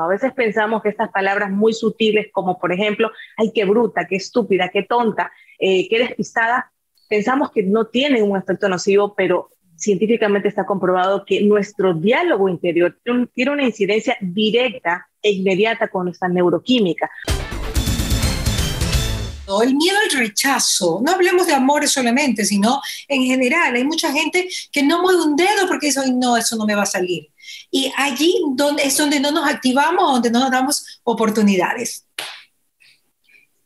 A veces pensamos que estas palabras muy sutiles, como por ejemplo, ay, qué bruta, qué estúpida, qué tonta, eh, qué despistada, pensamos que no tienen un efecto nocivo, pero científicamente está comprobado que nuestro diálogo interior tiene una incidencia directa e inmediata con nuestra neuroquímica. El miedo al rechazo, no hablemos de amores solamente, sino en general. Hay mucha gente que no mueve un dedo porque dice, no, eso no me va a salir. Y allí donde, es donde no nos activamos, donde no nos damos oportunidades.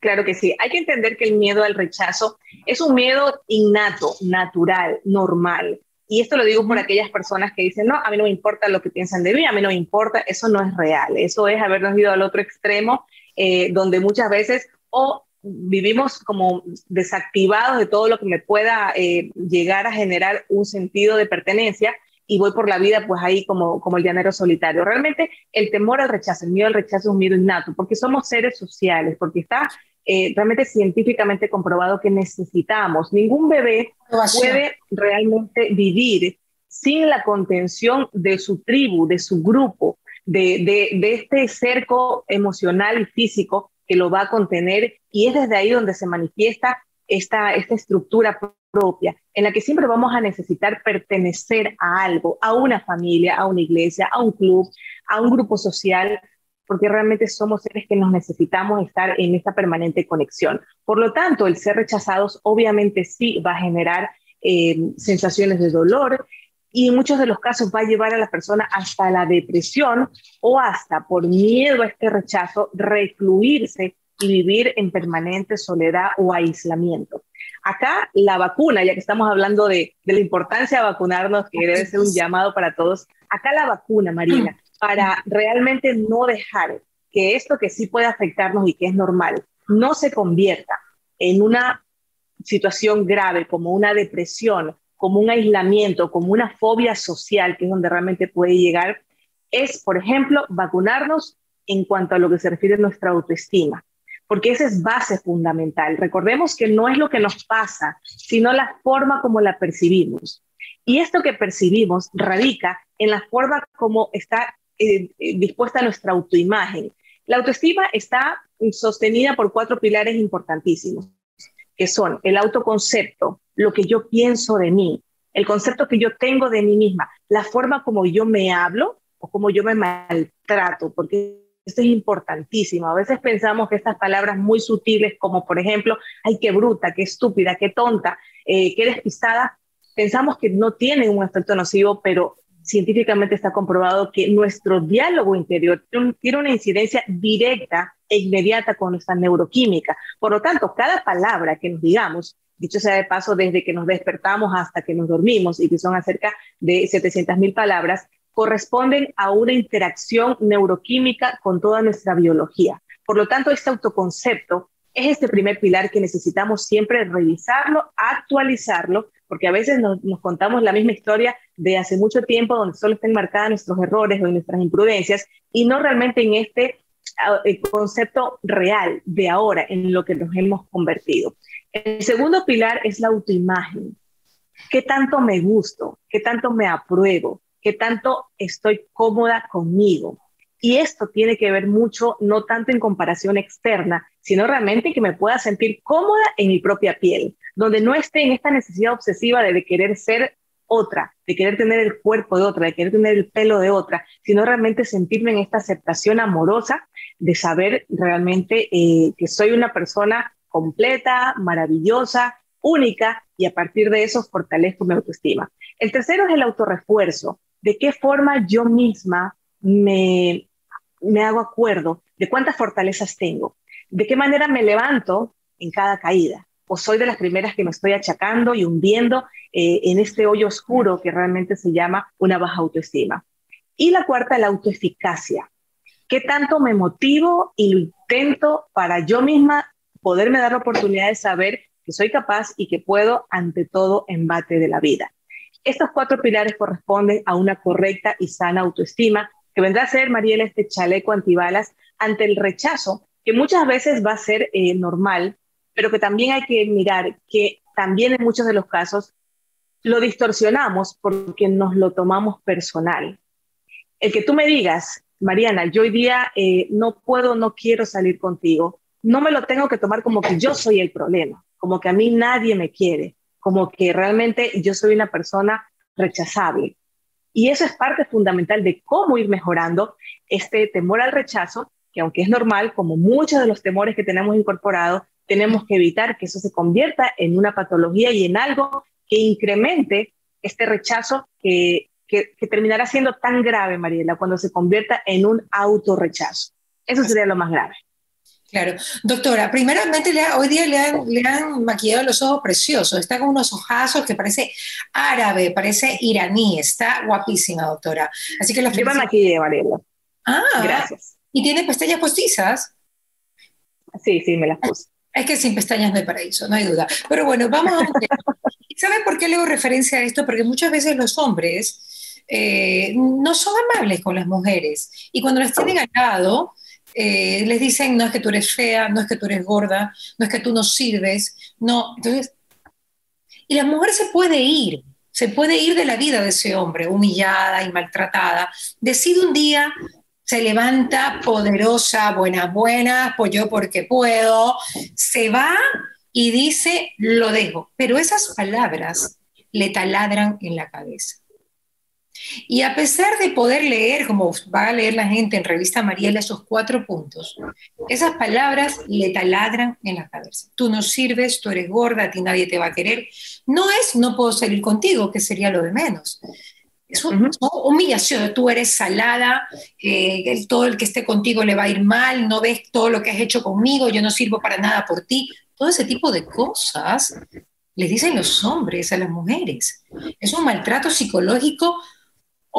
Claro que sí. Hay que entender que el miedo al rechazo es un miedo innato, natural, normal. Y esto lo digo por aquellas personas que dicen, no, a mí no me importa lo que piensan de mí, a mí no me importa, eso no es real. Eso es habernos ido al otro extremo, eh, donde muchas veces o vivimos como desactivados de todo lo que me pueda eh, llegar a generar un sentido de pertenencia y voy por la vida pues ahí como, como el llanero solitario. Realmente el temor al rechazo, el miedo al rechazo es un miedo innato, porque somos seres sociales, porque está eh, realmente científicamente comprobado que necesitamos. Ningún bebé puede realmente vivir sin la contención de su tribu, de su grupo, de, de, de este cerco emocional y físico que lo va a contener y es desde ahí donde se manifiesta esta, esta estructura propia, en la que siempre vamos a necesitar pertenecer a algo, a una familia, a una iglesia, a un club, a un grupo social, porque realmente somos seres que nos necesitamos estar en esta permanente conexión. Por lo tanto, el ser rechazados obviamente sí va a generar eh, sensaciones de dolor y en muchos de los casos va a llevar a la persona hasta la depresión o hasta por miedo a este rechazo recluirse y vivir en permanente soledad o aislamiento. Acá la vacuna, ya que estamos hablando de, la importancia de vacunarnos, que debe ser un llamado para todos, acá la vacuna, Marina, para realmente no dejar que esto que sí puede afectarnos y que es normal, no se convierta en una situación grave como una depresión, como un aislamiento, como una fobia social, que es donde realmente puede llegar, es, por ejemplo, vacunarnos en cuanto a lo que se refiere a nuestra autoestima porque esa es base fundamental. Recordemos que no es lo que nos pasa, sino la forma como la percibimos. Y esto que percibimos radica en la forma como está eh, eh, dispuesta nuestra autoimagen. La autoestima está sostenida por cuatro pilares importantísimos, que son el autoconcepto, lo que yo pienso de mí, el concepto que yo tengo de mí misma, la forma como yo me hablo o como yo me maltrato, porque esto es importantísimo. A veces pensamos que estas palabras muy sutiles, como por ejemplo, ay, qué bruta, qué estúpida, qué tonta, eh, qué despistada, pensamos que no tienen un efecto nocivo, pero científicamente está comprobado que nuestro diálogo interior tiene una incidencia directa e inmediata con nuestra neuroquímica. Por lo tanto, cada palabra que nos digamos, dicho sea de paso, desde que nos despertamos hasta que nos dormimos, y que son acerca de 700.000 palabras, corresponden a una interacción neuroquímica con toda nuestra biología. Por lo tanto, este autoconcepto es este primer pilar que necesitamos siempre revisarlo, actualizarlo, porque a veces nos, contamos la misma historia de hace mucho tiempo donde solo están marcadas nuestros errores o nuestras imprudencias y no realmente en este ah, concepto real de ahora, en lo que nos hemos convertido. El segundo pilar es la autoimagen. ¿Qué tanto me gusto? ¿Qué tanto me apruebo? Qué tanto estoy cómoda conmigo. Y esto tiene que ver mucho, no tanto en comparación externa, sino realmente que me pueda sentir cómoda en mi propia piel, donde no esté en esta necesidad obsesiva de, querer ser otra, de querer tener el cuerpo de otra, de querer tener el pelo de otra, sino realmente sentirme en esta aceptación amorosa de saber realmente eh, que soy una persona completa, maravillosa, única, y a partir de eso fortalezco mi autoestima. El tercero es el autorrefuerzo de qué forma yo misma me, me hago acuerdo de cuántas fortalezas tengo, de qué manera me levanto en cada caída, o soy de las primeras que me estoy achacando y hundiendo eh, en este hoyo oscuro que realmente se llama una baja autoestima. Y la cuarta, la autoeficacia. ¿Qué tanto me motivo y lo intento para yo misma poderme dar la oportunidad de saber que soy capaz y que puedo ante todo embate de la vida? Estos cuatro pilares corresponden a una correcta y sana autoestima, que vendrá a ser, Mariela, este chaleco antibalas ante el rechazo, que muchas veces va a ser eh, normal, pero que también hay que mirar que también en muchos de los casos lo distorsionamos porque nos lo tomamos personal. El que tú me digas Mariana, yo hoy día eh, no puedo, no quiero salir contigo, no me lo tengo que tomar como que yo soy el problema, como que a mí nadie me quiere, como que realmente yo soy una persona rechazable. Y eso es parte fundamental de cómo ir mejorando este temor al rechazo, que aunque es normal, como muchos de los temores que tenemos incorporados, tenemos que evitar que eso se convierta en una patología y en algo que incremente este rechazo que, que, terminará siendo tan grave, Mariela, cuando se convierta en un autorrechazo. Eso sería lo más grave. Claro. Doctora, primeramente hoy día le han, le han, maquillado los ojos preciosos. Está con unos ojazos que parece árabe, parece iraní. Está guapísima, doctora. Así que Yo me maquillé, Mariela. Ah, gracias. ¿Y tiene pestañas postizas? Sí, sí, me las puse. Es que sin pestañas no hay paraíso, no hay duda. Pero bueno, vamos a... ¿Saben por qué le hago referencia a esto? Porque muchas veces los hombres eh, no son amables con las mujeres. Y cuando las tienen al lado, eh, les dicen, no es que tú eres fea, no es que tú eres gorda, no es que tú no sirves, no. Entonces, y la mujer se puede ir, se puede ir de la vida de ese hombre, humillada y maltratada. Decide un día, se levanta poderosa, buena, buena, pues yo porque puedo, se va y dice, lo dejo. Pero esas palabras le taladran en la cabeza. Y a pesar de poder leer, como va a leer la gente en Revista Mariela, esos cuatro puntos, esas palabras le taladran en la cabeza. Tú no sirves, tú eres gorda, a ti nadie te va a querer. No es no puedo salir contigo, que sería lo de menos. Es una humillación, tú eres salada, eh, todo el que esté contigo le va a ir mal, no ves todo lo que has hecho conmigo, yo no sirvo para nada por ti. Todo ese tipo de cosas les dicen los hombres a las mujeres. Es un maltrato psicológico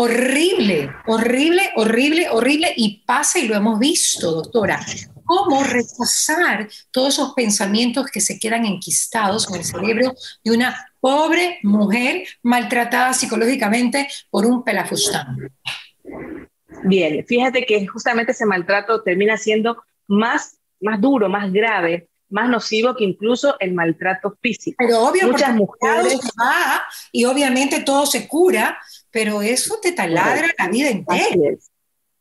horrible, horrible, horrible, horrible y pasa y lo hemos visto, doctora. ¿Cómo rechazar todos esos pensamientos que se quedan enquistados en el cerebro de una pobre mujer maltratada psicológicamente por un pelafustán? Bien, fíjate que justamente ese maltrato termina siendo más, más duro, más grave, más nocivo que incluso el maltrato físico. Pero obvio, muchas mujeres y obviamente todo se cura, pero eso te taladra la vida entera.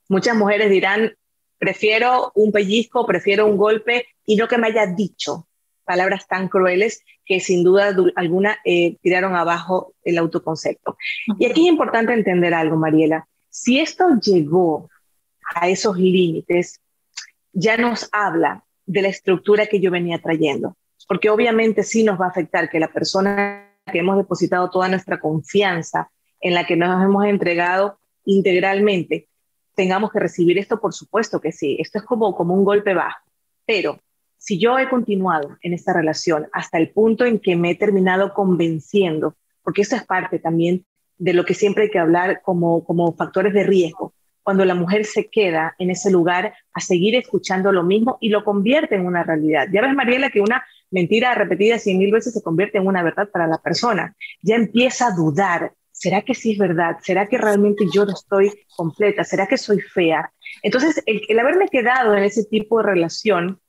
Muchas mujeres dirán, prefiero un pellizco, prefiero un golpe y no que me haya dicho palabras tan crueles que sin duda alguna eh, tiraron abajo el autoconcepto. Y aquí es importante entender algo, Mariela. Si esto llegó a esos límites, ya nos habla de la estructura que yo venía trayendo, porque obviamente sí nos va a afectar que la persona que hemos depositado toda nuestra confianza en la que nos hemos entregado integralmente, tengamos que recibir esto, por supuesto que sí, esto es como, como un golpe bajo, pero si yo he continuado en esta relación hasta el punto en que me he terminado convenciendo, porque eso es parte también de lo que siempre hay que hablar como, como factores de riesgo, cuando la mujer se queda en ese lugar a seguir escuchando lo mismo y lo convierte en una realidad. Ya ves, Mariela, que una mentira repetida cien mil veces se convierte en una verdad para la persona. Ya empieza a dudar, ¿será que sí es verdad? ¿Será que realmente yo no estoy completa? ¿Será que soy fea? Entonces, el, haberme quedado en ese tipo de relación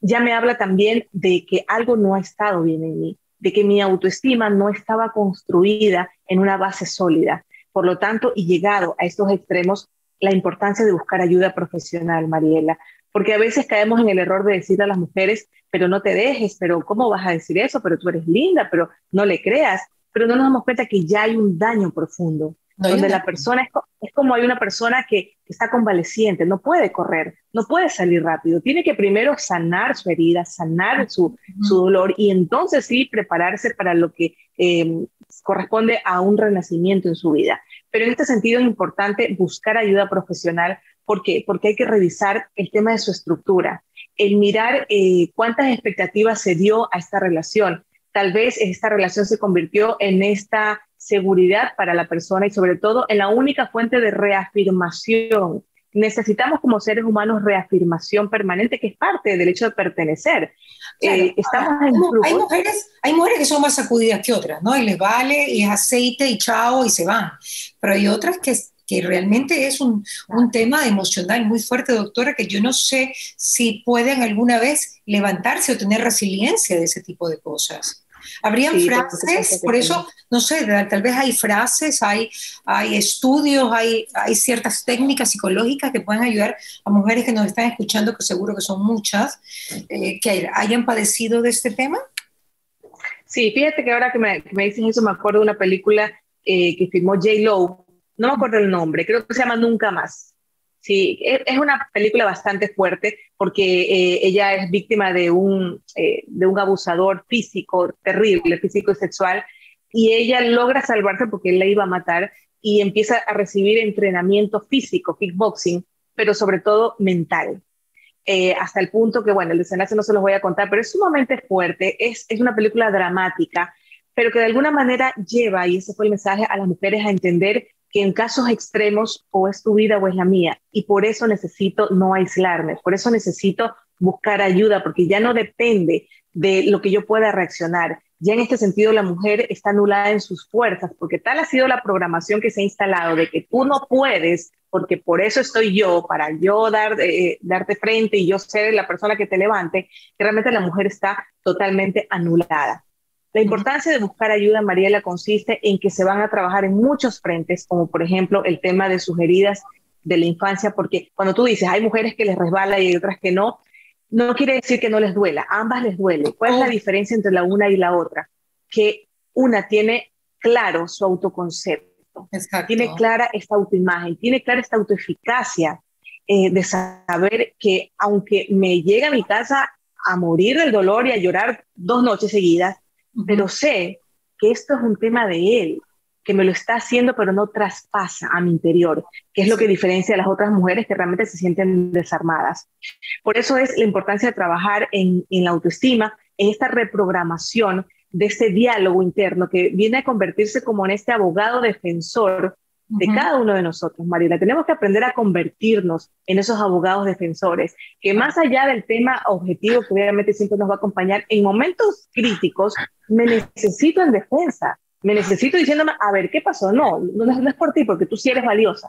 ya me habla también de que algo no ha estado bien en mí, de que mi autoestima no estaba construida en una base sólida. Por lo tanto, y llegado a estos extremos, la importancia de buscar ayuda profesional, Mariela, porque a veces caemos en el error de decir a las mujeres, pero no te dejes, pero ¿cómo vas a decir eso? Pero tú eres linda, pero no le creas pero no nos damos cuenta que ya hay un daño profundo, donde la persona es, como hay una persona que, está convaleciente, no puede correr, no puede salir rápido, tiene que primero sanar su herida, sanar su, dolor y entonces sí prepararse para lo que em, corresponde a un renacimiento en su vida. Pero en este sentido es importante buscar ayuda profesional. ¿Por qué? Porque hay que revisar el tema de su estructura, el mirar eh, cuántas expectativas se dio a esta relación, tal vez esta relación se convirtió en esta seguridad para la persona y sobre todo en la única fuente de reafirmación. Necesitamos como seres humanos reafirmación permanente, que es parte del hecho de pertenecer. Eh, estamos en hay, mujeres, hay mujeres que son más sacudidas que otras, ¿no? Y les vale, y es aceite y chao y se van. Pero hay otras que que realmente es un, un, tema emocional muy fuerte, doctora, que yo no sé si pueden alguna vez levantarse o tener resiliencia de ese tipo de cosas. Habrían frases, por eso, no sé, tal vez hay frases, hay, hay estudios, hay, hay ciertas técnicas psicológicas que pueden ayudar a mujeres que nos están escuchando, que seguro que son muchas, eh, que hayan padecido de este tema. Sí, fíjate que ahora que me, que me dicen eso, me acuerdo de una película eh, que filmó J. Lowe, no me acuerdo el nombre, creo que se llama Nunca Más Sí, es una película bastante fuerte porque eh, ella es víctima de un, eh, de un abusador físico terrible, físico y sexual, y ella logra salvarse porque él la iba a matar y empieza a recibir entrenamiento físico, kickboxing, pero sobre todo mental. Eh, hasta el punto que, bueno, el desenlace no se los voy a contar, pero es sumamente fuerte, es, es una película dramática, pero que de alguna manera lleva, y ese fue el mensaje, a las mujeres a entender que en casos extremos o es tu vida o es la mía. Y por eso necesito no aislarme, por eso necesito buscar ayuda, porque ya no depende de lo que yo pueda reaccionar. Ya en este sentido la mujer está anulada en sus fuerzas, porque tal ha sido la programación que se ha instalado de que tú no puedes, porque por eso estoy yo, para yo dar, eh, darte frente y yo ser la persona que te levante, que realmente la mujer está totalmente anulada. La importancia de buscar ayuda, Mariela, consiste en que se van a trabajar en muchos frentes, como por ejemplo el tema de sus heridas de la infancia, porque cuando tú dices hay mujeres que les resbala y hay otras que no, no quiere decir que no les duela, ambas les duele. ¿Cuál es la oh. diferencia entre la una y la otra? Que una tiene claro su autoconcepto, tiene clara esta autoimagen, tiene clara esta autoeficacia eh, de saber que aunque me llega a mi casa a morir del dolor y a llorar dos noches seguidas, pero sé que esto es un tema de él, que me lo está haciendo, pero no traspasa a mi interior, que es lo que diferencia a las otras mujeres que realmente se sienten desarmadas. Por eso es la importancia de trabajar en, en la autoestima, en esta reprogramación de ese diálogo interno que viene a convertirse como en este abogado defensor de cada uno de nosotros, Mariela. Tenemos que aprender a convertirnos en esos abogados defensores, que más allá del tema objetivo, que obviamente siempre nos va a acompañar, en momentos críticos, me necesito en defensa, me necesito diciéndome, a ver, ¿qué pasó? No, no, es por ti, porque tú sí eres valiosa.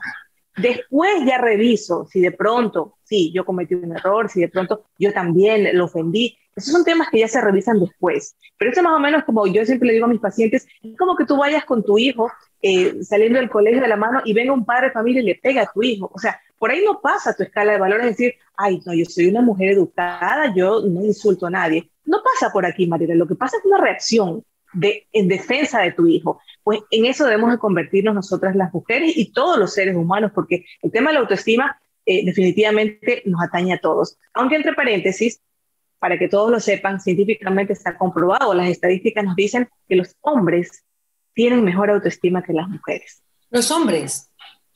Después ya reviso si de pronto, sí, yo cometí un error, si de pronto yo también lo ofendí. Esos son temas que ya se revisan después. Pero eso más o menos como yo siempre le digo a mis pacientes, es como que tú vayas con tu hijo eh, saliendo del colegio de la mano y venga un padre de familia y le pega a tu hijo. O sea, por ahí no pasa tu escala de valores, decir, ay, no, yo soy una mujer educada, yo no insulto a nadie. No pasa por aquí, María. Lo que pasa es una reacción de, en defensa de tu hijo. Pues en eso debemos de convertirnos nosotras las mujeres y todos los seres humanos, porque el tema de la autoestima eh, definitivamente nos atañe a todos. Aunque entre paréntesis, para que todos lo sepan, científicamente está comprobado, las estadísticas nos dicen que los hombres tienen mejor autoestima que las mujeres. Los hombres.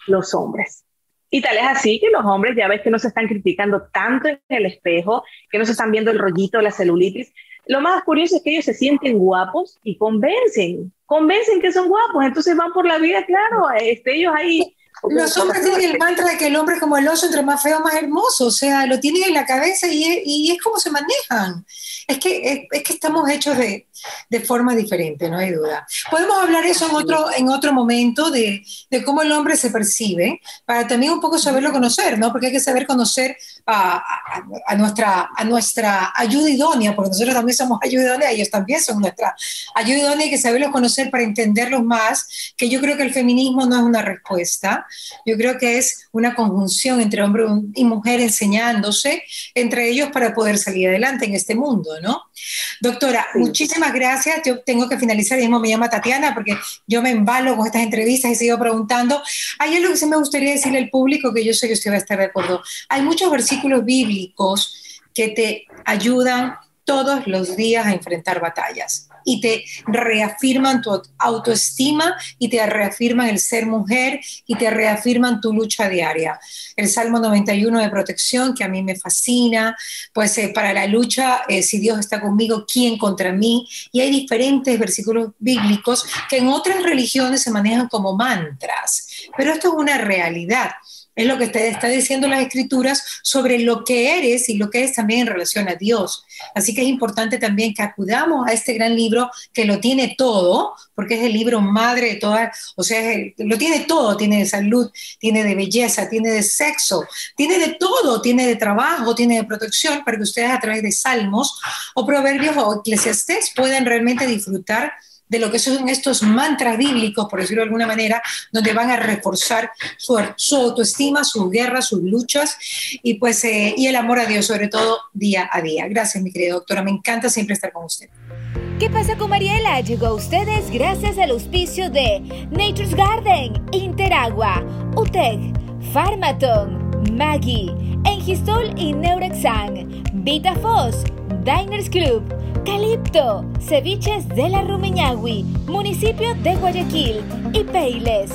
Los hombres. Y tal es así que los hombres ya ves que no se están criticando tanto en el espejo, que no se están viendo el rollito, la celulitis. Lo más curioso es que ellos se sienten guapos y convencen, convencen que son guapos, entonces van por la vida, claro, este, ellos ahí los hombres tienen el mantra de que el hombre es como el oso, entre más feo, más hermoso. O sea, lo tienen en la cabeza y es, y es como se manejan. Es que, es, que estamos hechos de, de, forma diferente, no hay duda. Podemos hablar eso en otro, en otro momento de, de, cómo el hombre se percibe, para también un poco saberlo conocer, ¿no? Porque hay que saber conocer a, a, nuestra, a nuestra ayuda idónea, porque nosotros también somos ayuda idónea, ellos también son nuestra ayuda idónea, hay que saberlos conocer para entenderlos más, que yo creo que el feminismo no es una respuesta, yo creo que es una conjunción entre hombre y mujer enseñándose entre ellos para poder salir adelante en este mundo, ¿no? Doctora, muchísimas gracias. Yo tengo que finalizar, y mismo me llama Tatiana porque yo me embalo con estas entrevistas y sigo preguntando. Hay algo que sí me gustaría decirle al público que yo sé que usted va a estar de acuerdo. Hay muchos versículos bíblicos que te ayudan todos los días a enfrentar batallas y te reafirman tu autoestima y te reafirman el ser mujer y te reafirman tu lucha diaria. El Salmo 91 de protección, que a mí me fascina, pues eh, para la lucha, eh, si Dios está conmigo, ¿quién contra mí? Y hay diferentes versículos bíblicos que en otras religiones se manejan como mantras, pero esto es una realidad. Es lo que te está diciendo las escrituras sobre lo que eres y lo que es también en relación a Dios. Así que es importante también que acudamos a este gran libro que lo tiene todo, porque es el libro madre de todas, o sea, lo tiene todo, tiene de salud, tiene de belleza, tiene de sexo, tiene de todo, tiene de trabajo, tiene de protección, para que ustedes a través de salmos o proverbios o eclesiastés puedan realmente disfrutar de lo que son estos mantras bíblicos, por decirlo de alguna manera, donde van a reforzar su, autoestima, sus guerras, sus luchas y pues eh, y el amor a Dios, sobre todo día a día. Gracias, mi querida doctora, me encanta siempre estar con usted. ¿Qué pasa con Mariela? Llegó a ustedes gracias al auspicio de Nature's Garden, Interagua, UTEC, Pharmaton, Maggie, Engistol y Neurexan, VitaFos, Diners Club, Calipto, Ceviches de la Rumiñahui, municipio de Guayaquil y Peiles.